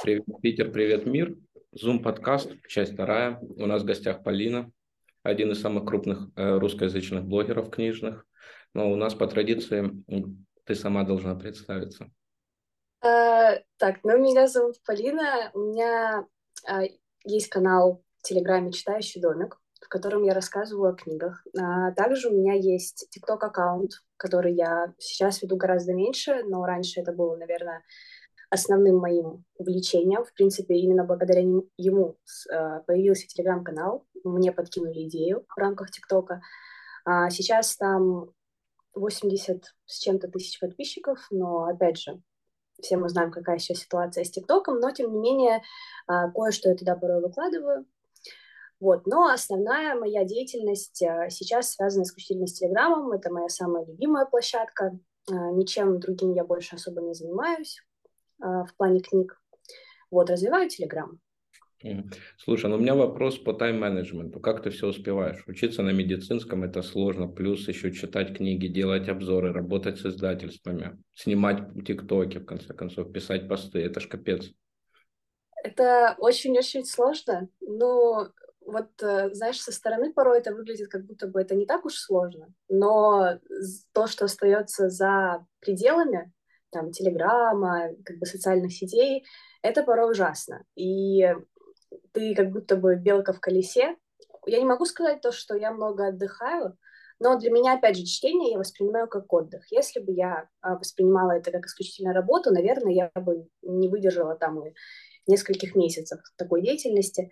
Привет, Питер, привет, мир. Zoom подкаст, часть вторая. У нас в гостях Полина, один из самых крупных э, русскоязычных блогеров книжных. Но у нас по традиции ты сама должна представиться. Uh, так, ну меня зовут Полина, у меня uh, есть канал в Телеграме «Читающий домик», в котором я рассказываю о книгах. Uh, также у меня есть ТикТок-аккаунт, который я сейчас веду гораздо меньше, но раньше это было, наверное, основным моим увлечением. В принципе, именно благодаря ему э, появился телеграм-канал. Мне подкинули идею в рамках ТикТока. А сейчас там 80 с чем-то тысяч подписчиков, но, опять же, все мы знаем, какая сейчас ситуация с ТикТоком, но, тем не менее, а, кое-что я туда порой выкладываю. Вот. Но основная моя деятельность э, сейчас связана исключительно с Телеграмом. Это моя самая любимая площадка. Э, ничем другим я больше особо не занимаюсь. А, в плане книг. Вот, развиваю Телеграм. Слушай, ну у меня вопрос по тайм-менеджменту. Как ты все успеваешь? Учиться на медицинском это сложно, плюс еще читать книги, делать обзоры, работать с издательствами, снимать тиктоки, в конце концов, писать посты. Это ж капец. Это очень-очень сложно. Но вот, э, знаешь, со стороны порой это выглядит, как будто бы это не так уж сложно. Но то, что остается за пределами, там, Телеграма, как бы социальных сетей, это порой ужасно. И ты как будто бы белка в колесе. Я не могу сказать то, что я много отдыхаю, но для меня, опять же, чтение я воспринимаю как отдых. Если бы я а, воспринимала это как исключительно работу, наверное, я бы не выдержала там и нескольких месяцев такой деятельности.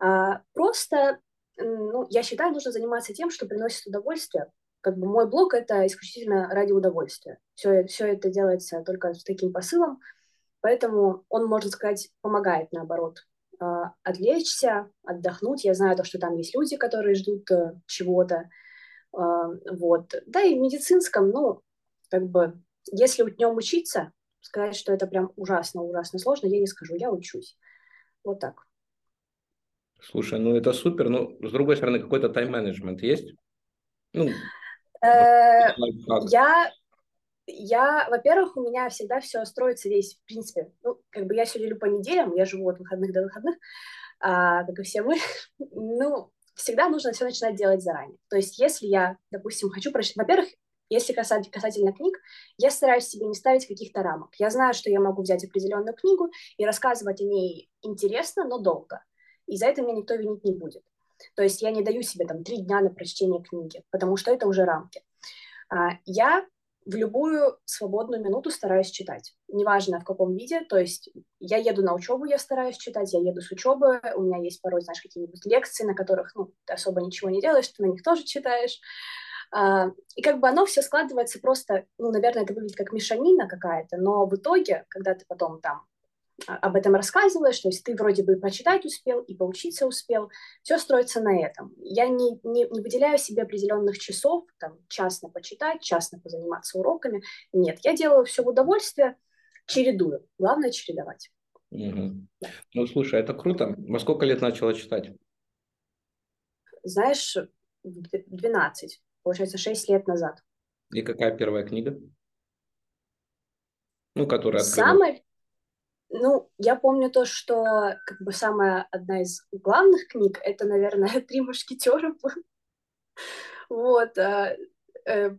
А, просто, ну, я считаю, нужно заниматься тем, что приносит удовольствие, как бы мой блог это исключительно ради удовольствия. Все, все это делается только с таким посылом, поэтому он, можно сказать, помогает, наоборот, а, отвлечься, отдохнуть. Я знаю то, что там есть люди, которые ждут э, чего-то. А, вот. Да и в медицинском, ну, как бы, если днем учиться, сказать, что это прям ужасно-ужасно сложно, я не скажу, я учусь. Вот так. Слушай, ну это супер, но с другой стороны, какой-то тайм-менеджмент есть? Ну, Э, я, я, во-первых, у меня всегда все строится весь, в принципе, ну, как бы я все делю по неделям, я живу от выходных до выходных, а, как и все мы, ну, всегда нужно все начинать делать заранее. То есть, если я, допустим, хочу прочитать, во-первых, если касательно книг, я стараюсь себе не ставить каких-то рамок. Я знаю, что я могу взять определенную книгу и рассказывать о ней интересно, но долго. И за это меня никто винить не будет. То есть я не даю себе там три дня на прочтение книги, потому что это уже рамки. А, я в любую свободную минуту стараюсь читать, неважно в каком виде, то есть я еду на учебу, я стараюсь читать, я еду с учебы, у меня есть порой, знаешь, какие-нибудь лекции, на которых, ну, ты особо ничего не делаешь, ты на них тоже читаешь, а, и как бы оно все складывается просто, ну, наверное, это выглядит как мешанина какая-то, но в итоге, когда ты потом там об этом рассказываешь, то есть ты вроде бы почитать успел и поучиться успел, все строится на этом. Я не, не, не выделяю себе определенных часов, там, частно почитать, частно позаниматься уроками. Нет, я делаю все в удовольствие, чередую. Главное чередовать. Угу. Да. Ну, слушай, это круто. Во сколько лет начала читать? Знаешь, 12, получается, 6 лет назад. И какая первая книга? Ну, которая открыла. Самая ну, я помню то, что как бы самая одна из главных книг это, наверное, «Три мушкетера». Вот. Э, э,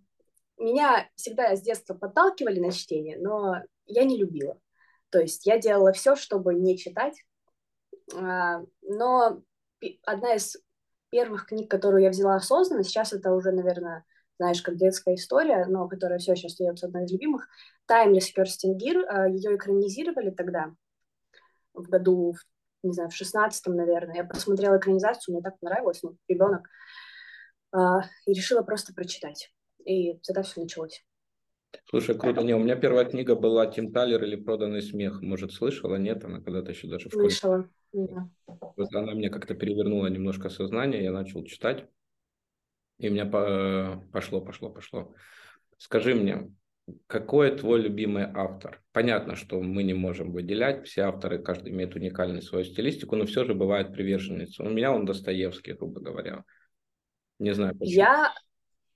меня всегда с детства подталкивали на чтение, но я не любила. То есть я делала все, чтобы не читать. А, но одна из первых книг, которую я взяла осознанно, сейчас это уже, наверное, знаешь, как детская история, но которая все еще остается одной из любимых. «Таймлес» Керстин Гир, э, ее экранизировали тогда, в году, не знаю, в шестнадцатом, наверное. Я посмотрела экранизацию, мне так понравилось, ну, ребенок, э, и решила просто прочитать. И тогда все началось. Слушай, круто. Не, у меня первая книга была «Тим Талер» или «Проданный смех». Может, слышала? Нет, она когда-то еще даже в школе. Слышала, да. Вот она мне как-то перевернула немножко сознание, я начал читать. И у меня пошло, пошло, пошло. Скажи мне, какой твой любимый автор? Понятно, что мы не можем выделять, все авторы, каждый имеет уникальную свою стилистику, но все же бывает приверженец. У меня он Достоевский, грубо говоря. Не знаю почему. Я,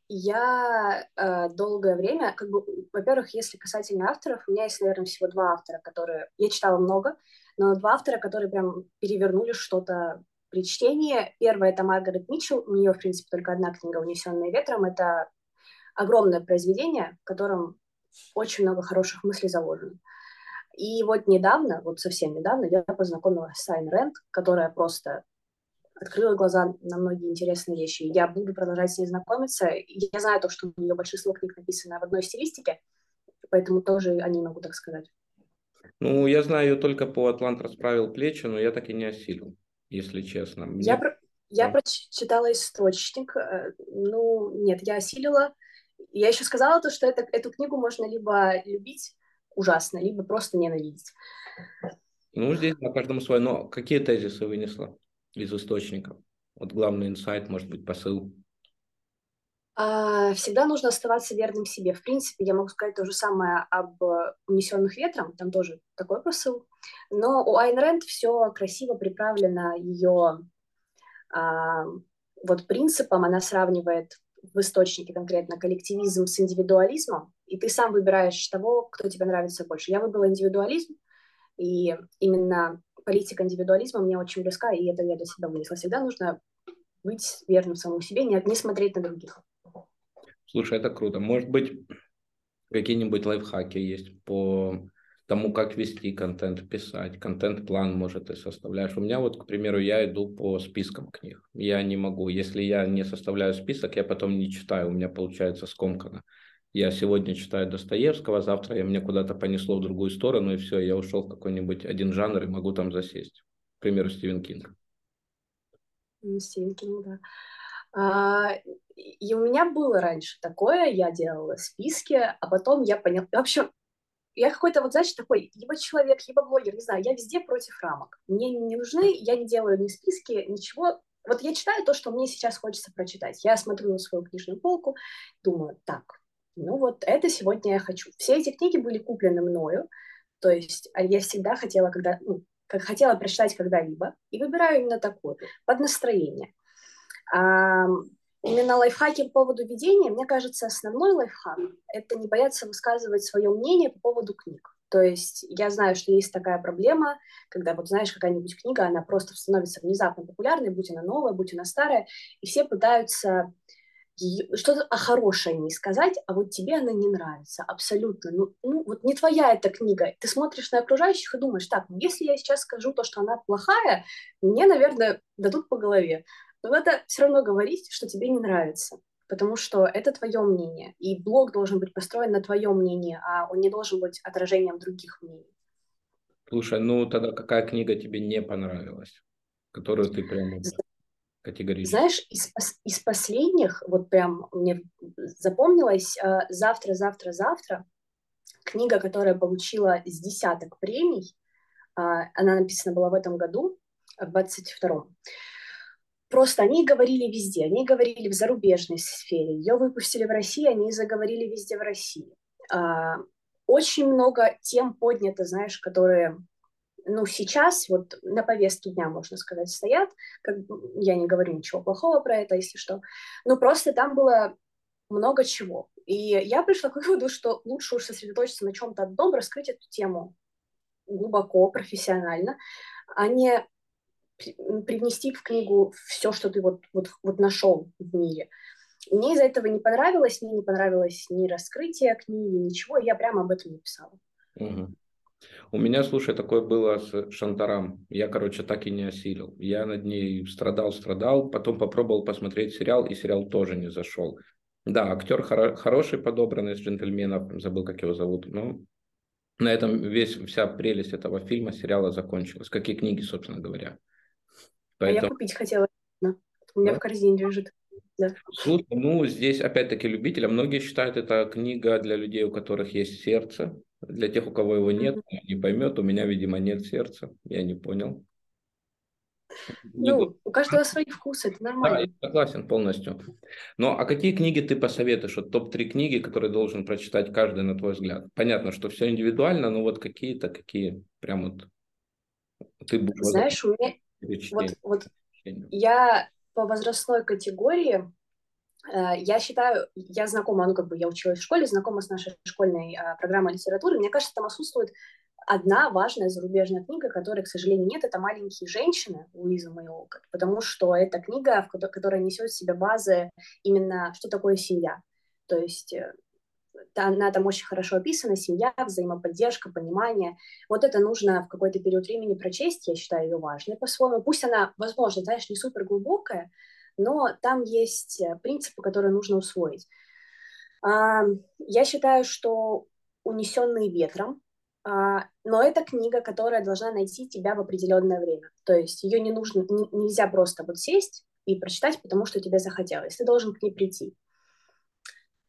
я э, долгое время, как бы, во-первых, если касательно авторов, у меня есть, наверное, всего два автора, которые я читала много, но два автора, которые прям перевернули что-то при чтении. Первая — это Маргарет Митчелл, у нее, в принципе, только одна книга «Унесенная ветром». Это огромное произведение, в котором очень много хороших мыслей заложено. И вот недавно, вот совсем недавно, я познакомилась с Айн Рэнд, которая просто открыла глаза на многие интересные вещи. Я буду продолжать с ней знакомиться. Я знаю то, что у нее большинство книг написано в одной стилистике, поэтому тоже о ней могу так сказать. Ну, я знаю ее только по «Атлант расправил плечи», но я так и не осилил, если честно. Мне... Я, про... я прочитала источник. Э, ну, нет, я осилила. Я еще сказала то, что это, эту книгу можно либо любить ужасно, либо просто ненавидеть. Ну, здесь на каждом свое. Но какие тезисы вынесла? из источников? Вот главный инсайт, может быть, посыл. А, всегда нужно оставаться верным себе. В принципе, я могу сказать то же самое об унесенных ветром, там тоже такой посыл. Но у Айн Рэнд все красиво приправлено ее а, вот принципом, она сравнивает в источнике конкретно коллективизм с индивидуализмом, и ты сам выбираешь того, кто тебе нравится больше. Я выбрала индивидуализм, и именно политика индивидуализма мне очень близка, и это я для себя вынесла. Всегда нужно быть верным самому себе, не, не смотреть на других. Слушай, это круто. Может быть, какие-нибудь лайфхаки есть по тому, как вести контент, писать. Контент-план, может, ты составляешь. У меня вот, к примеру, я иду по спискам книг. Я не могу. Если я не составляю список, я потом не читаю. У меня получается скомкано я сегодня читаю Достоевского, завтра я мне куда-то понесло в другую сторону, и все, я ушел в какой-нибудь один жанр и могу там засесть. К примеру, Стивен Кинг. Стивен Кинг, да. А, и у меня было раньше такое, я делала списки, а потом я поняла... Общем, я какой-то, вот, знаешь, такой, либо человек, либо блогер, не знаю, я везде против рамок. Мне не нужны, я не делаю ни списки, ничего. Вот я читаю то, что мне сейчас хочется прочитать. Я смотрю на свою книжную полку, думаю, так, ну вот это сегодня я хочу. Все эти книги были куплены мною, то есть а я всегда хотела, когда, ну, как хотела прочитать когда-либо, и выбираю именно такую, под настроение. А, именно лайфхаки по поводу ведения, мне кажется, основной лайфхак – это не бояться высказывать свое мнение по поводу книг. То есть я знаю, что есть такая проблема, когда вот знаешь, какая-нибудь книга, она просто становится внезапно популярной, будь она новая, будь она старая, и все пытаются что-то о хорошее не сказать, а вот тебе она не нравится абсолютно. Ну, ну, вот не твоя эта книга. Ты смотришь на окружающих и думаешь, так, ну, если я сейчас скажу то, что она плохая, мне, наверное, дадут по голове. Но надо все равно говорить, что тебе не нравится, потому что это твое мнение, и блог должен быть построен на твоем мнении, а он не должен быть отражением других мнений. Слушай, ну тогда какая книга тебе не понравилась, которую ты прямо категорически? Знаешь, из, из последних, вот прям мне запомнилось «Завтра, завтра, завтра», книга, которая получила с десяток премий, а, она написана была в этом году, в 22-м. Просто они говорили везде, они говорили в зарубежной сфере, ее выпустили в России, они заговорили везде в России. А, очень много тем поднято, знаешь, которые ну, сейчас вот на повестке дня, можно сказать, стоят. Как, я не говорю ничего плохого про это, если что. Но просто там было много чего. И я пришла к выводу, что лучше уж сосредоточиться на чем-то одном, раскрыть эту тему глубоко, профессионально, а не привнести в книгу все, что ты вот, вот, вот нашел в мире. Мне из-за этого не понравилось, мне не понравилось ни раскрытие книги, ничего, я прямо об этом написала. Угу. У меня, слушай, такое было с Шантарам. Я, короче, так и не осилил. Я над ней страдал, страдал, потом попробовал посмотреть сериал, и сериал тоже не зашел. Да, актер хоро- хороший, подобранный из джентльменов, забыл, как его зовут, но на этом весь, вся прелесть этого фильма, сериала закончилась, как и книги, собственно говоря. Поэтому... А я купить хотела. У меня да? в корзине лежит. Да. Слушай, ну здесь опять-таки любителя. Многие считают это книга для людей, у которых есть сердце. Для тех, у кого его нет, не поймет. У меня, видимо, нет сердца. Я не понял. Ну, у каждого свои вкусы, это нормально. Да, я согласен полностью. Но а какие книги ты посоветуешь? Вот топ-3 книги, которые должен прочитать каждый, на твой взгляд? Понятно, что все индивидуально, но вот какие-то, какие прям вот ты будешь... Знаешь, у меня... Вот, вот я по возрастной категории Э, я считаю, я знакома, ну, как бы я училась в школе, знакома с нашей школьной а, программой литературы. Мне кажется, там отсутствует одна важная зарубежная книга, которой, к сожалению, нет, это «Маленькие женщины» Луиза Мэйолка, потому что это книга, которая несет в себе базы именно, что такое семья. То есть э, она там очень хорошо описана, семья, взаимоподдержка, понимание. Вот это нужно в какой-то период времени прочесть, я считаю ее важной по-своему. Пусть она, возможно, знаешь, не супер глубокая, но там есть э, принципы, которые нужно усвоить. Я считаю, что «Унесенные ветром», а, но это книга, которая должна найти тебя в определенное время. То есть ее не нужно, нельзя просто вот сесть и прочитать, потому что тебе захотелось. Ты должен к ней прийти.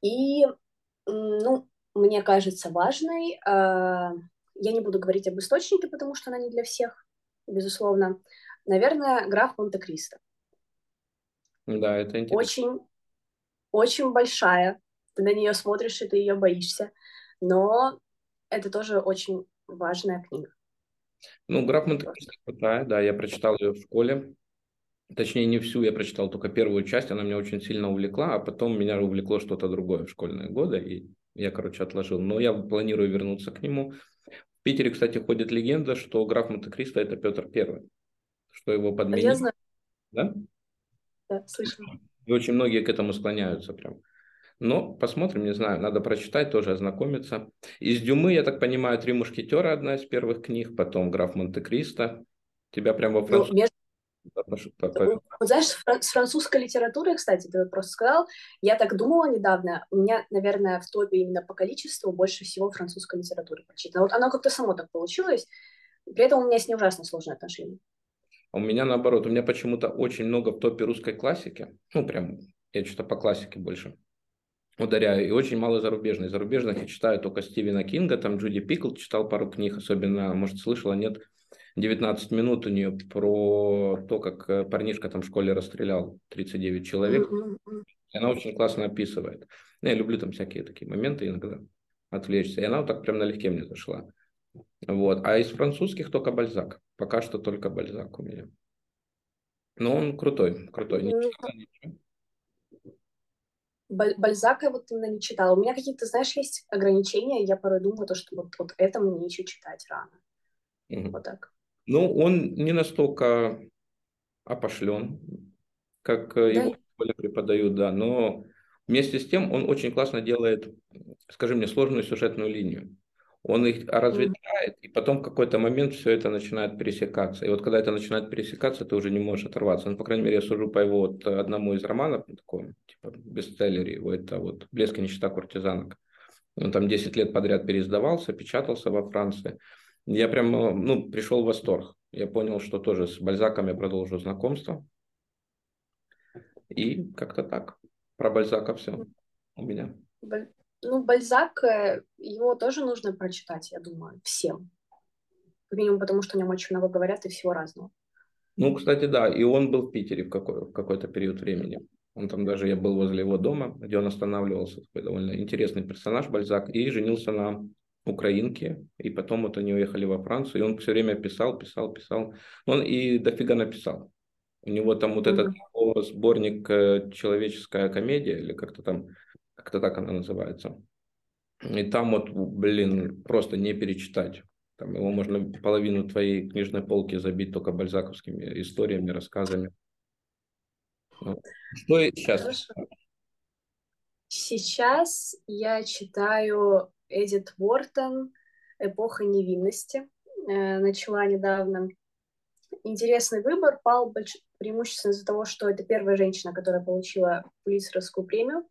И ну, мне кажется важной. А, я не буду говорить об источнике, потому что она не для всех, безусловно. Наверное, граф Монте-Кристо. Да, это интересно. Очень, очень большая. Ты на нее смотришь, и ты ее боишься. Но это тоже очень важная книга. Ну, граф Монте-Кристо крутая, да, я прочитал ее в школе. Точнее, не всю я прочитал, только первую часть, она меня очень сильно увлекла, а потом меня увлекло что-то другое в школьные годы, и я, короче, отложил. Но я планирую вернуться к нему. В Питере, кстати, ходит легенда, что граф Монте-Кристо – это Петр Первый, что его подменили. Я знаю. Да? Да, слышно. И очень многие к этому склоняются прям. Но посмотрим, не знаю, надо прочитать, тоже ознакомиться. Из Дюмы, я так понимаю, «Три мушкетера» одна из первых книг, потом «Граф Монте-Кристо». Тебя прям во французском... Ну, вот знаешь, с французской литературой, кстати, ты просто сказал, я так думала недавно, у меня, наверное, в топе именно по количеству больше всего французской литературы прочитано. Вот оно как-то само так получилось, при этом у меня с ней ужасно сложные отношения. А у меня наоборот, у меня почему-то очень много в топе русской классики, ну прям, я что-то по классике больше ударяю, и очень мало зарубежной. Зарубежных я читаю только Стивена Кинга, там Джуди Пикл читал пару книг, особенно, может, слышала, нет, 19 минут у нее про то, как э, парнишка там в школе расстрелял 39 человек. И она очень классно описывает. Ну, я люблю там всякие такие моменты иногда отвлечься. И она вот так прям налегке мне зашла. Вот. А из французских только Бальзак. Пока что только Бальзак у меня. Но он крутой, крутой. Не читала ничего. Бальзака вот именно не читала. У меня какие-то, знаешь, есть ограничения. Я порой думаю, то, что вот, вот это мне еще читать рано. Угу. Вот так. Ну, он не настолько опошлен, как э, да. его преподают, да, но вместе с тем он очень классно делает, скажи мне, сложную сюжетную линию. Он их разветвляет, и потом в какой-то момент все это начинает пересекаться. И вот когда это начинает пересекаться, ты уже не можешь оторваться. Ну, по крайней мере, я сужу по его вот одному из романов, таком, типа бестселлере его, это вот «Блеск и нищета куртизанок». Он там 10 лет подряд переиздавался, печатался во Франции. Я прям, ну, пришел в восторг. Я понял, что тоже с Бальзаком я продолжу знакомство. И как-то так. Про Бальзака все у меня. Ну, Бальзак, э, его тоже нужно прочитать, я думаю, всем. Как минимум потому, что о нем очень много говорят и всего разного. Ну, кстати, да, и он был в Питере в, какой, в какой-то период времени. Он там даже, я был возле его дома, где он останавливался, такой довольно интересный персонаж Бальзак, и женился на украинки, и потом вот они уехали во Францию, и он все время писал, писал, писал. Он и дофига написал. У него там вот этот сборник э, «Человеческая комедия», или как-то там, как-то так она называется. И там вот, блин, просто не перечитать. Там его можно половину твоей книжной полки забить только бальзаковскими историями, рассказами. Ну, что сейчас? Хорошо. Сейчас я читаю Эдит Уортон «Эпоха невинности». Э, начала недавно. Интересный выбор. Пал больш... преимущественно из-за того, что это первая женщина, которая получила Пулитцеровскую премию.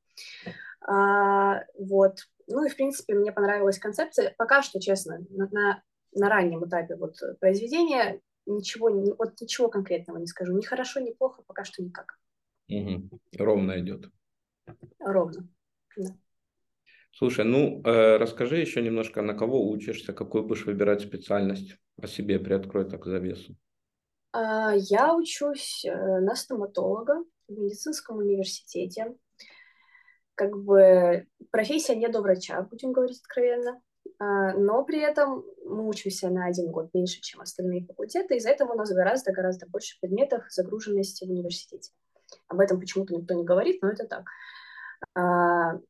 А, вот. Ну и, в принципе, мне понравилась концепция. Пока что, честно, на, на, на раннем этапе вот произведения ничего, не, вот ничего конкретного не скажу. Ни хорошо, ни плохо, пока что никак. Угу. Ровно идет. Ровно, да. Слушай, ну э, расскажи еще немножко, на кого учишься, какую будешь выбирать специальность, о себе приоткрой так завесу. А, я учусь э, на стоматолога в медицинском университете. Как бы профессия не до врача, будем говорить откровенно. А, но при этом мы учимся на один год меньше, чем остальные факультеты. Из-за этого у нас гораздо-гораздо больше предметов загруженности в университете. Об этом почему-то никто не говорит, но это так.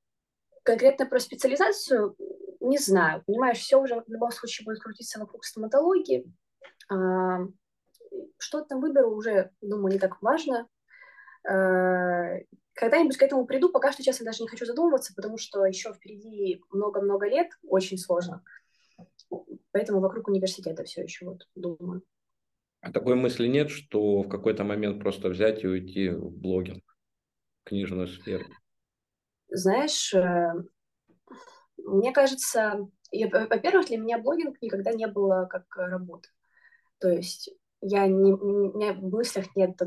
Конкретно про специализацию не знаю, понимаешь, все уже в любом случае будет крутиться вокруг стоматологии. А, что там выберу, уже, думаю, не так важно. А, когда-нибудь к этому приду, пока что, честно, даже не хочу задумываться, потому что еще впереди много-много лет, очень сложно. Поэтому вокруг университета все еще вот думаю. А такой мысли нет, что в какой-то момент просто взять и уйти в блогинг, книжную сферу? Знаешь, э, мне кажется, во-первых, для меня блогинг никогда не было как работа. То есть я не, у меня в мыслях нет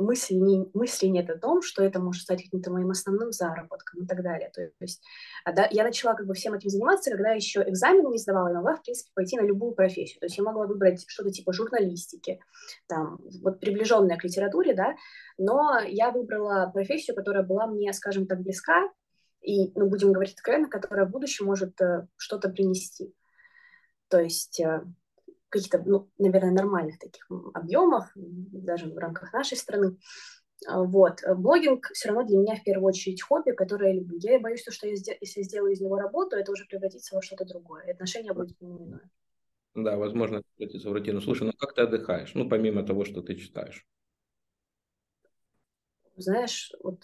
мысли, не, мысли нет о том, что это может стать каким-то моим основным заработком и так далее. То есть а, да, я начала как бы всем этим заниматься, когда еще экзамен не сдавала, и могла, в принципе, пойти на любую профессию. То есть я могла выбрать что-то типа журналистики, там, вот приближенная к литературе, да, но я выбрала профессию, которая была мне, скажем так, близка, и, ну, будем говорить откровенно, которая в будущем может э, что-то принести. То есть э, каких-то, ну, наверное, нормальных таких объемах, даже в рамках нашей страны. А, вот. Блогинг все равно для меня в первую очередь хобби, которое я люблю. Я боюсь, что я, если сделаю из него работу, это уже превратится во что-то другое. И отношения будут неминуемые. Да, возможно, превратится в рутину. Слушай, ну как ты отдыхаешь? Ну, помимо того, что ты читаешь. Знаешь, вот,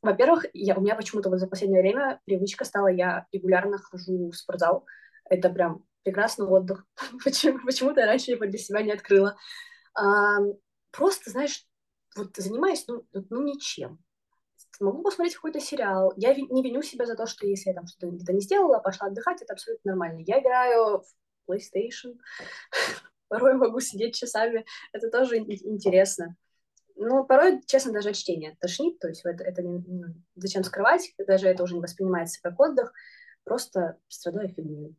во-первых, я, у меня почему-то вот за последнее время привычка стала, я регулярно хожу в спортзал. Это прям прекрасный отдых. Почему, почему-то я раньше его для себя не открыла. А, просто, знаешь, вот занимаюсь, ну, ну, ничем. Могу посмотреть какой-то сериал. Я не виню себя за то, что если я там что-то где-то не сделала, пошла отдыхать, это абсолютно нормально. Я играю в PlayStation. Порой могу сидеть часами. Это тоже интересно. Ну, порой, честно, даже от чтения тошнит. То есть это, это не, зачем скрывать? Даже это уже не воспринимается как отдых. Просто страдаю фигней.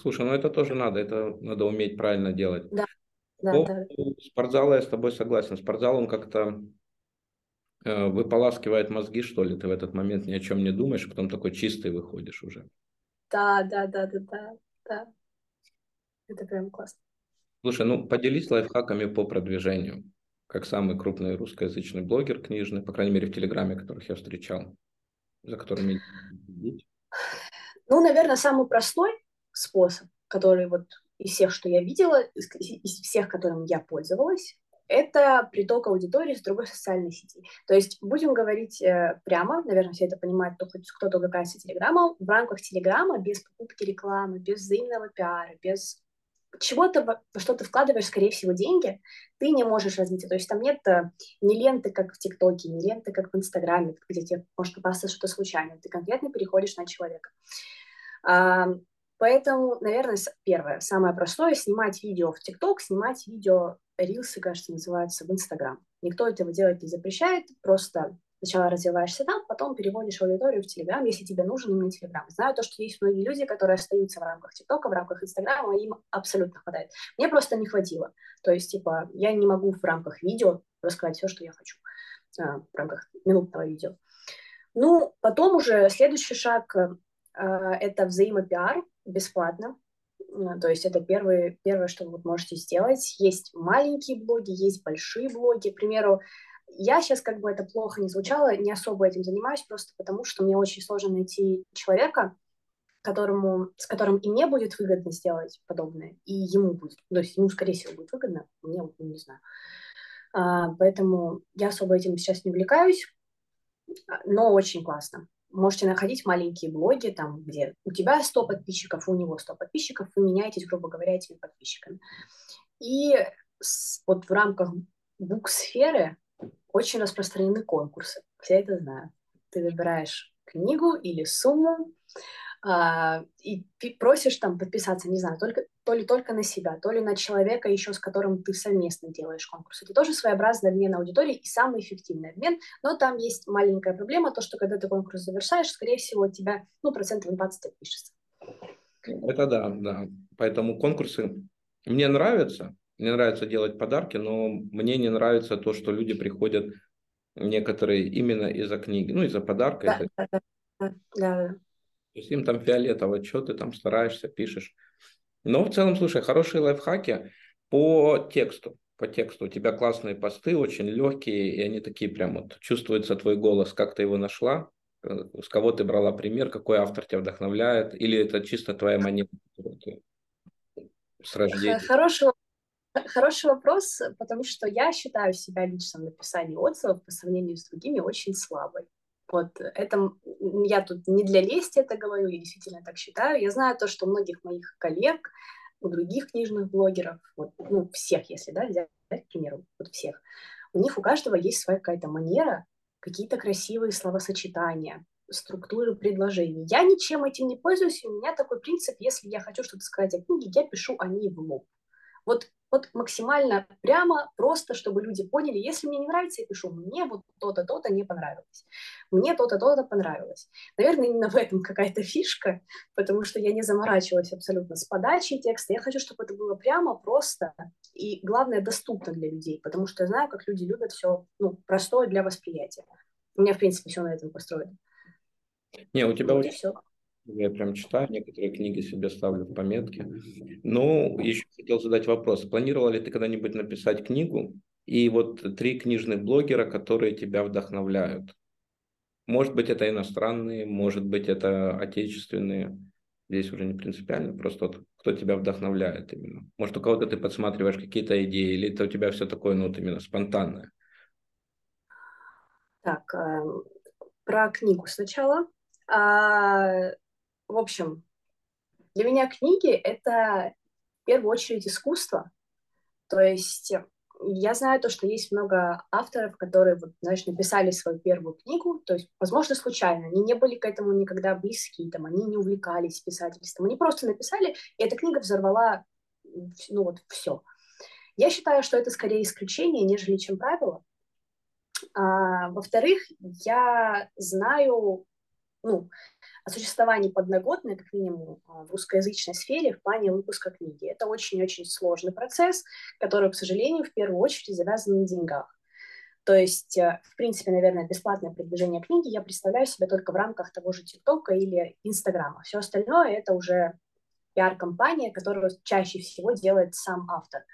Слушай, ну это тоже надо, это надо уметь правильно делать. Да, да, По да. спортзала я с тобой согласен. Спортзал, он как-то э, выполаскивает мозги, что ли, ты в этот момент ни о чем не думаешь, а потом такой чистый выходишь уже. Да, да, да, да, да, да. Это прям классно. Слушай, ну поделись лайфхаками по продвижению, как самый крупный русскоязычный блогер книжный, по крайней мере в Телеграме, которых я встречал, за которыми Ну, наверное, самый простой способ, который вот из всех, что я видела, из, из всех, которым я пользовалась, это приток аудитории с другой социальной сети. То есть будем говорить э, прямо, наверное, все это понимают, кто хоть кто-то увлекается Телеграмом, в рамках Телеграма без покупки рекламы, без взаимного пиара, без чего-то, во что ты вкладываешь, скорее всего, деньги, ты не можешь развиться. То есть там нет э, ни ленты, как в ТикТоке, ни ленты, как в Инстаграме, где тебе может попасться что-то случайно. Ты конкретно переходишь на человека. Поэтому, наверное, первое, самое простое, снимать видео в ТикТок, снимать видео, рилсы, кажется, называются, в Инстаграм. Никто этого делать не запрещает, просто сначала развиваешься там, потом переводишь аудиторию в Телеграм, если тебе нужен именно Телеграм. Знаю то, что есть многие люди, которые остаются в рамках ТикТока, в рамках Инстаграма, им абсолютно хватает. Мне просто не хватило. То есть, типа, я не могу в рамках видео рассказать все, что я хочу а, в рамках минутного видео. Ну, потом уже следующий шаг а, – это взаимопиар, бесплатно. Э, то есть это первое, первое, что вы можете сделать. Есть маленькие блоги, есть большие блоги. К примеру, я сейчас, как бы это плохо не звучало, не особо этим занимаюсь, просто потому что мне очень сложно найти человека, которому, с которым и мне будет выгодно сделать подобное, и ему будет. То есть ему, скорее всего, будет выгодно, мне ну, не знаю. А, поэтому я особо этим сейчас не увлекаюсь, но очень классно можете находить маленькие блоги, там, где у тебя 100 подписчиков, у него 100 подписчиков, вы меняетесь, грубо говоря, этими подписчиками. И вот в рамках буксферы очень распространены конкурсы. Все это знают. Ты выбираешь книгу или сумму, а, и просишь там подписаться, не знаю, только, то ли только на себя, то ли на человека еще, с которым ты совместно делаешь конкурс. Это тоже своеобразный обмен аудиторией и самый эффективный обмен, но там есть маленькая проблема, то, что когда ты конкурс завершаешь, скорее всего, тебя, ну, процентов 20 отпишется. Это да, да. Поэтому конкурсы мне нравятся, мне нравится делать подарки, но мне не нравится то, что люди приходят некоторые именно из-за книги, ну, из-за подарка. Да, из-за... да, да, да. То есть им там фиолетово, что ты там стараешься, пишешь. Но в целом, слушай, хорошие лайфхаки по тексту. По тексту. У тебя классные посты, очень легкие, и они такие прям вот, чувствуется твой голос, как ты его нашла. С кого ты брала пример, какой автор тебя вдохновляет, или это чисто твоя манера с рождения? Хороший, хороший вопрос, потому что я считаю себя лично в написании отзывов по сравнению с другими очень слабой. Вот это я тут не для лести это говорю, я действительно так считаю. Я знаю то, что многих моих коллег, у других книжных блогеров, вот, ну, всех, если, да, взять, к примеру, вот всех, у них у каждого есть своя какая-то манера, какие-то красивые словосочетания, структуры предложений. Я ничем этим не пользуюсь, у меня такой принцип, если я хочу что-то сказать о книге, я пишу о ней в лоб. Вот вот максимально прямо, просто, чтобы люди поняли, если мне не нравится, я пишу, мне вот то-то, то-то не понравилось, мне то-то, то-то понравилось. Наверное, именно в этом какая-то фишка, потому что я не заморачивалась абсолютно с подачей текста, я хочу, чтобы это было прямо, просто и, главное, доступно для людей, потому что я знаю, как люди любят все ну, простое для восприятия. У меня, в принципе, все на этом построено. Не, у тебя вот очень все. Я прям читаю, некоторые книги себе ставлю в пометки. Ну, еще хотел задать вопрос. Планировал ли ты когда-нибудь написать книгу? И вот три книжных блогера, которые тебя вдохновляют. Может быть, это иностранные, может быть, это отечественные. Здесь уже не принципиально, просто вот кто тебя вдохновляет именно. Может, у кого-то ты подсматриваешь какие-то идеи, или это у тебя все такое, ну, вот именно спонтанное? Так, эм, про книгу сначала. А, в общем, для меня книги — это в первую очередь искусство. То есть я знаю то, что есть много авторов, которые, вот, знаешь, написали свою первую книгу, то есть, возможно, случайно, они не были к этому никогда близки, там, они не увлекались писательством, они просто написали, и эта книга взорвала, ну, вот, все. Я считаю, что это скорее исключение, нежели чем правило. А, во-вторых, я знаю, ну, о существовании подноготной, как минимум, а, в русскоязычной сфере в плане выпуска книги. Это очень-очень сложный процесс, который, к сожалению, в первую очередь завязан на деньгах. То есть, э, в принципе, наверное, бесплатное продвижение книги я представляю себе только в рамках того же ТикТока или Инстаграма. Все остальное — это уже пиар-компания, которую чаще всего делает сам автор.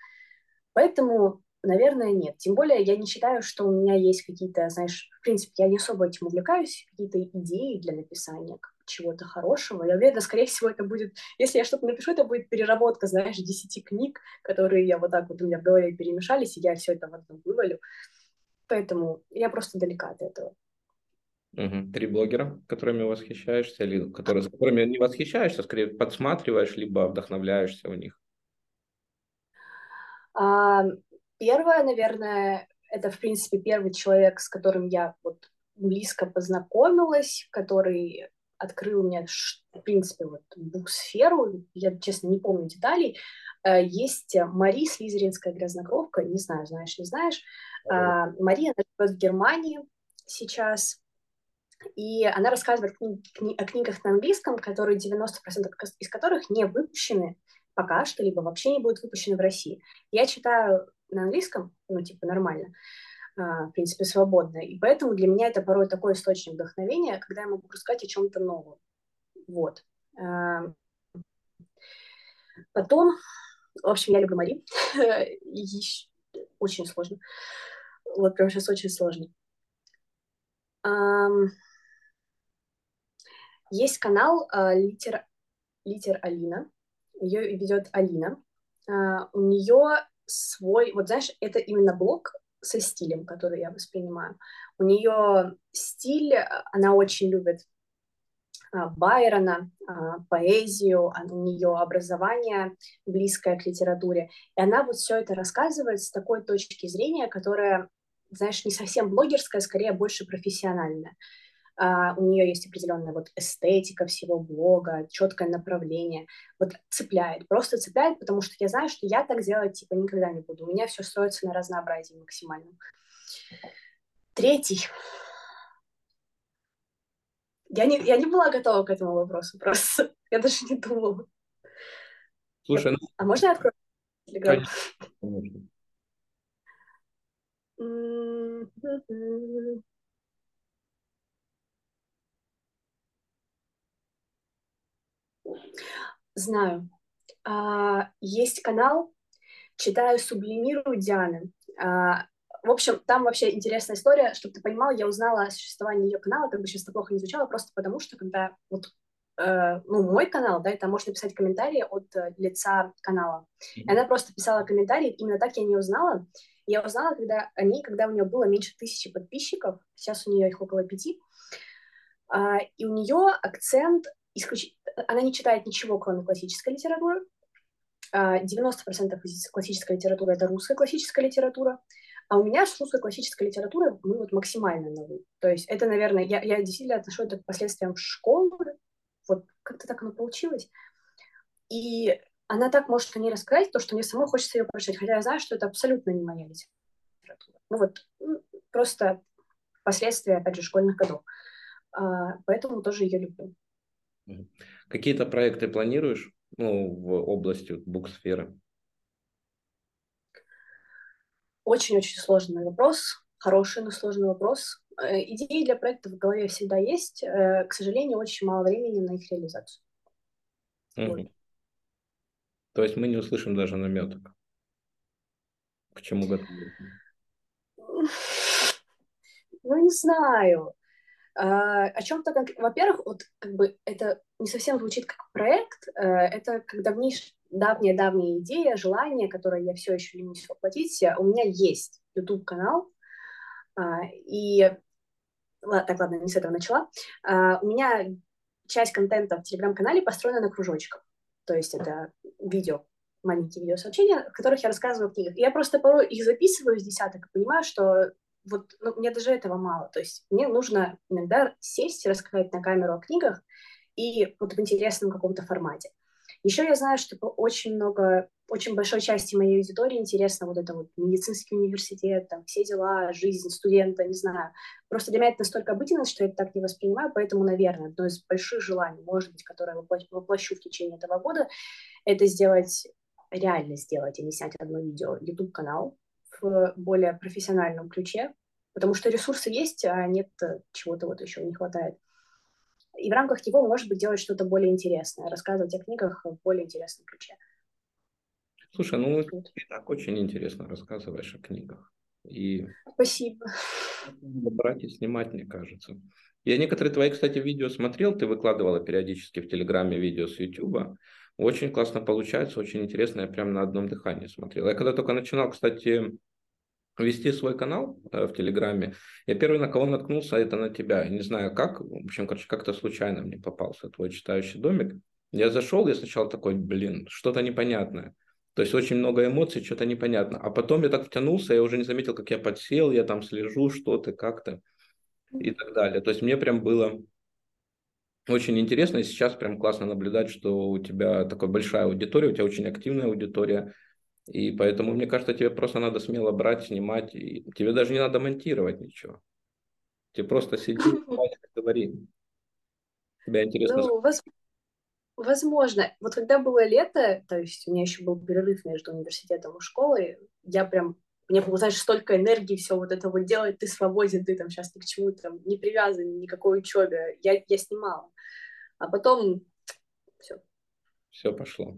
Поэтому Наверное, нет. Тем более я не считаю, что у меня есть какие-то, знаешь, в принципе, я не особо этим увлекаюсь, какие-то идеи для написания чего-то хорошего. Я уверена, скорее всего, это будет, если я что-то напишу, это будет переработка, знаешь, десяти книг, которые я вот так вот у меня в голове перемешались, и я все это в одном вывалю. Поэтому я просто далека от этого. Угу. Три блогера, которыми восхищаешься, или которые, с которыми не восхищаешься, а скорее подсматриваешь, либо вдохновляешься у них? А, Первое, наверное, это, в принципе, первый человек, с которым я вот близко познакомилась, который открыл мне, в принципе, вот буксферу, я, честно, не помню деталей, э, есть Мари Слизеринская грязнокровка, не знаю, знаешь, не знаешь. Mm-hmm. Мария, она живет в Германии сейчас, и она рассказывает кни- кни- о книгах на английском, которые 90% из которых не выпущены пока что, либо вообще не будут выпущены в России. Я читаю на английском, ну, типа, нормально, а, в принципе, свободно. И поэтому для меня это порой такой источник вдохновения, когда я могу рассказать о чем-то новом. Вот. А, потом, в общем, я люблю Мари. Очень сложно. Вот прям сейчас очень сложно. Есть канал а, Литер, Литер Алина. Ее ведет Алина. У нее свой, вот знаешь, это именно блог со стилем, который я воспринимаю. У нее стиль, она очень любит а, Байрона, а, поэзию, а, у нее образование близкое к литературе. И она вот все это рассказывает с такой точки зрения, которая, знаешь, не совсем блогерская, скорее больше профессиональная. Uh, у нее есть определенная вот эстетика всего блога, четкое направление, вот цепляет, просто цепляет, потому что я знаю, что я так делать типа никогда не буду, у меня все строится на разнообразии максимальном. Третий. Я не, я не была готова к этому вопросу, просто я даже не думала. Слушай, ну... А можно я открою Телеграм? Конечно. Знаю. А, есть канал «Читаю, сублимирую» Дианы. А, в общем, там вообще интересная история, чтобы ты понимал, я узнала о существовании ее канала, как бы сейчас это плохо не звучало, просто потому что когда вот э, ну, мой канал, да, и там можно написать комментарии от э, лица канала. Mm-hmm. И она просто писала комментарии, именно так я не узнала. Я узнала, когда они, когда у нее было меньше тысячи подписчиков, сейчас у нее их около пяти, э, и у нее акцент исключ... она не читает ничего, кроме классической литературы. 90% а, классической литературы — это русская классическая литература. А у меня с русской классической литературой мы вот максимально на То есть это, наверное, я, я действительно отношу это к последствиям школы. Вот как-то так оно получилось. И она так может о ней рассказать, то, что мне самой хочется ее прочитать, хотя я знаю, что это абсолютно не моя литература. Ну вот, просто последствия, опять же, школьных годов. А, поэтому тоже ее люблю. Какие-то проекты планируешь ну, в области буксферы? Очень-очень сложный вопрос, хороший, но сложный вопрос. Э, идеи для проекта в голове всегда есть. Э, к сожалению, очень мало времени на их реализацию. Угу. Вот. То есть мы не услышим даже наметок. К чему готовы? Ну, не знаю. А, о чем-то, как... во-первых, вот как бы это не совсем звучит как проект, э, это как давнейш... давняя-давняя идея, желание, которое я все еще ленюсь воплотить. У меня есть YouTube-канал, а, и... Так, ладно, не с этого начала. А, у меня часть контента в Телеграм-канале построена на кружочках. То есть это видео, маленькие видеосообщения, в которых я рассказываю о книгах. Я просто порой их записываю с десяток и понимаю, что вот ну, мне даже этого мало. То есть мне нужно иногда сесть рассказать на камеру о книгах и вот в интересном каком-то формате. Еще я знаю, что очень много, очень большой части моей аудитории интересно вот это вот медицинский университет, там все дела, жизнь студента, не знаю. Просто для меня это настолько обыденность, что я это так не воспринимаю, поэтому, наверное, одно из больших желаний, может быть, которое я воплощу в течение этого года, это сделать, реально сделать, а не снять одно видео, YouTube-канал, в более профессиональном ключе, потому что ресурсы есть, а нет э, чего-то вот еще не хватает. И в рамках него, может быть, делать что-то более интересное, рассказывать о книгах в более интересном ключе. Слушай, ну вот. ты так очень интересно рассказываешь о книгах. И Спасибо. Брать и снимать, мне кажется. Я некоторые твои, кстати, видео смотрел, ты выкладывала периодически в Телеграме видео с Ютуба. Очень классно получается, очень интересно, я прям на одном дыхании смотрел. Я когда только начинал, кстати, вести свой канал э, в Телеграме, я первый, на кого наткнулся, это на тебя. не знаю как, в общем, короче, как-то случайно мне попался твой читающий домик. Я зашел, я сначала такой, блин, что-то непонятное. То есть очень много эмоций, что-то непонятно. А потом я так втянулся, я уже не заметил, как я подсел, я там слежу, что ты, как то и так далее. То есть мне прям было очень интересно, и сейчас прям классно наблюдать, что у тебя такая большая аудитория, у тебя очень активная аудитория, и поэтому, мне кажется, тебе просто надо смело брать, снимать, и тебе даже не надо монтировать ничего. Тебе просто сиди говори. Тебя интересно. Ну, воз... Возможно. Вот когда было лето, то есть у меня еще был перерыв между университетом и школой, я прям мне было, знаешь, столько энергии все вот это вот делать, ты свободен, ты там сейчас ни к чему там не привязан, никакой учебе. Я, я снимала. А потом все. Все пошло.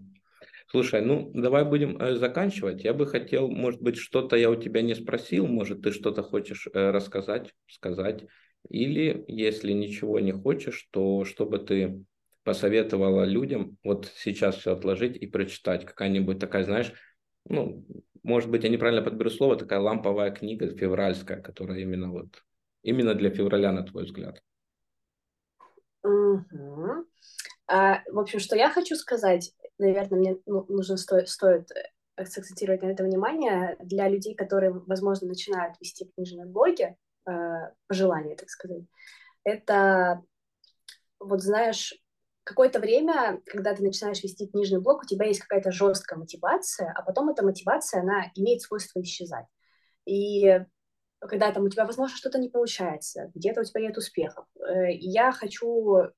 Слушай, ну давай будем э, заканчивать. Я бы хотел, может быть, что-то я у тебя не спросил, может, ты что-то хочешь э, рассказать, сказать. Или, если ничего не хочешь, то чтобы ты посоветовала людям вот сейчас все отложить и прочитать. Какая-нибудь такая, знаешь, ну, может быть, я неправильно подберу слово, такая ламповая книга февральская, которая именно вот, именно для февраля, на твой взгляд. Угу. А, в общем, что я хочу сказать, наверное, мне ну, нужно сто, стоит акцентировать на это внимание для людей, которые, возможно, начинают вести книжные блоги, э, пожелания, так сказать. Это, вот знаешь, какое-то время, когда ты начинаешь вести книжный блог, у тебя есть какая-то жесткая мотивация, а потом эта мотивация, она имеет свойство исчезать. И когда там у тебя, возможно, что-то не получается, где-то у тебя нет успехов. Э, я хочу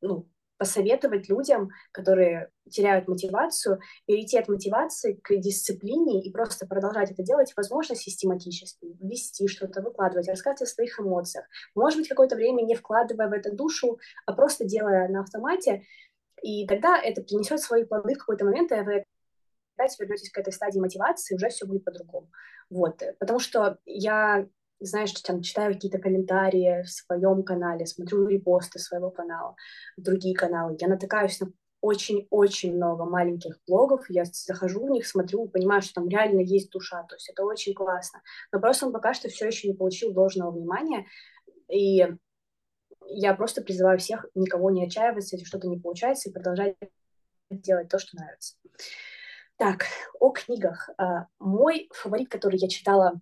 ну, посоветовать людям, которые теряют мотивацию, перейти от мотивации к дисциплине и просто продолжать это делать, возможно, систематически, вести что-то, выкладывать, рассказывать о своих эмоциях. Может быть, какое-то время не вкладывая в это душу, а просто делая на автомате, и тогда это принесет свои плоды в какой-то момент, и вы опять вернетесь к этой стадии мотивации, уже все будет по-другому. Вот, потому что я знаешь, там, читаю какие-то комментарии в своем канале, смотрю репосты своего канала, другие каналы, я натыкаюсь на очень-очень много маленьких блогов, я захожу в них, смотрю, понимаю, что там реально есть душа, то есть это очень классно. Но просто он пока что все еще не получил должного внимания, и я просто призываю всех никого не отчаиваться, если что-то не получается, и продолжать делать то, что нравится. Так, о книгах. А, мой фаворит, который я читала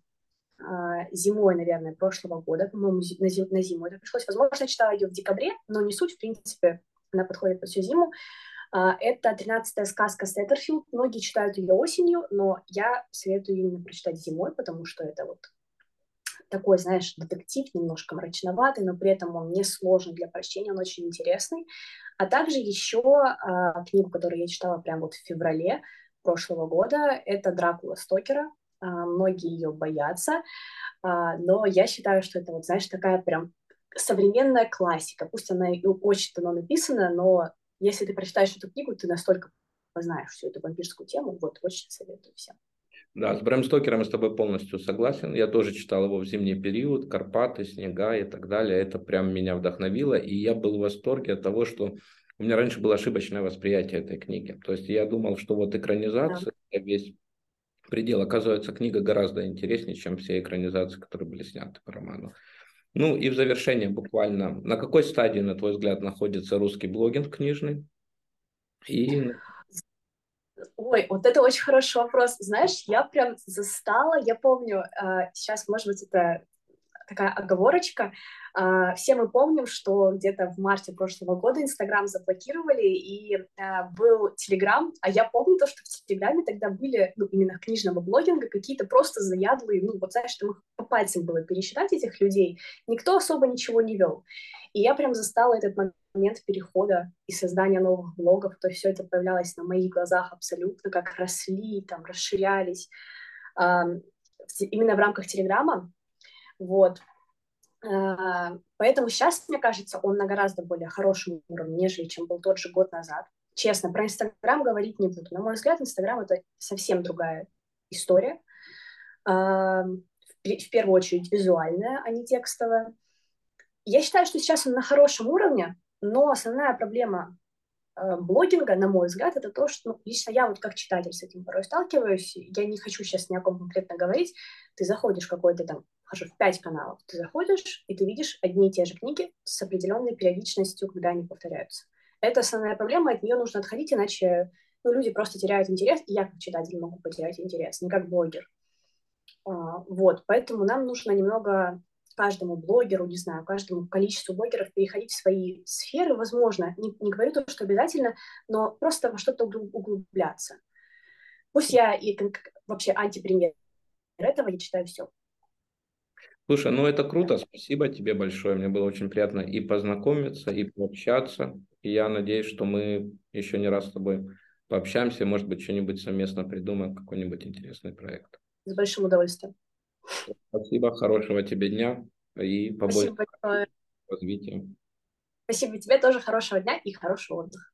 зимой, наверное, прошлого года, по-моему, на, зим, на зиму это пришлось. Возможно, я читала ее в декабре, но не суть, в принципе, она подходит под всю зиму. А, это «Тринадцатая сказка Сеттерфилд». Многие читают ее осенью, но я советую именно прочитать зимой, потому что это вот такой, знаешь, детектив, немножко мрачноватый, но при этом он не сложный для прочтения, он очень интересный. А также еще а, книгу, которую я читала прямо вот в феврале прошлого года, это «Дракула Стокера». А, многие ее боятся, а, но я считаю, что это вот, знаешь, такая прям современная классика. Пусть она и очень давно написана, но если ты прочитаешь эту книгу, ты настолько познаешь всю эту вампирскую тему. Вот, очень советую всем. Да, с Брэм Стокером я с тобой полностью согласен. Я тоже читал его в зимний период, Карпаты, снега и так далее. Это прям меня вдохновило, и я был в восторге от того, что у меня раньше было ошибочное восприятие этой книги. То есть я думал, что вот экранизация, да. весь предел. Оказывается, книга гораздо интереснее, чем все экранизации, которые были сняты по роману. Ну и в завершение буквально, на какой стадии, на твой взгляд, находится русский блогинг книжный? И... Ой, вот это очень хороший вопрос. Знаешь, я прям застала, я помню, а, сейчас, может быть, это такая оговорочка. А, все мы помним, что где-то в марте прошлого года Инстаграм заблокировали, и а, был Телеграм, а я помню то, что в Телеграме тогда были, ну, именно книжного блогинга, какие-то просто заядлые, ну, вот знаешь, там их по пальцам было пересчитать, этих людей, никто особо ничего не вел. И я прям застала этот момент перехода и создания новых блогов, то есть все это появлялось на моих глазах абсолютно, как росли, там, расширялись. Именно в рамках Телеграма вот. А, поэтому сейчас, мне кажется, он на гораздо более хорошем уровне, нежели чем был тот же год назад. Честно, про Инстаграм говорить не буду. На мой взгляд, Инстаграм — это совсем другая история. А, в первую очередь визуальная, а не текстовая. Я считаю, что сейчас он на хорошем уровне, но основная проблема Э, блогинга, на мой взгляд, это то, что ну, лично я вот как читатель с этим порой сталкиваюсь. Я не хочу сейчас ни о ком конкретно говорить. Ты заходишь в какой-то там, хожу в пять каналов, ты заходишь, и ты видишь одни и те же книги с определенной периодичностью, когда они повторяются. Это основная проблема, от нее нужно отходить, иначе ну, люди просто теряют интерес, и я как читатель могу потерять интерес, не как блогер. А, вот, поэтому нам нужно немного каждому блогеру, не знаю, каждому количеству блогеров переходить в свои сферы, возможно, не, не говорю то, что обязательно, но просто во что-то углубляться. Пусть я и вообще антипример этого, я читаю все. Слушай, ну это круто, спасибо тебе большое, мне было очень приятно и познакомиться, и пообщаться, и я надеюсь, что мы еще не раз с тобой пообщаемся, может быть, что-нибудь совместно придумаем, какой-нибудь интересный проект. С большим удовольствием. Спасибо, хорошего тебе дня и побольше развития. Спасибо тебе тоже хорошего дня и хорошего отдыха.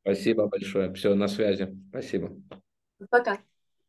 Спасибо большое. Все, на связи. Спасибо. Пока.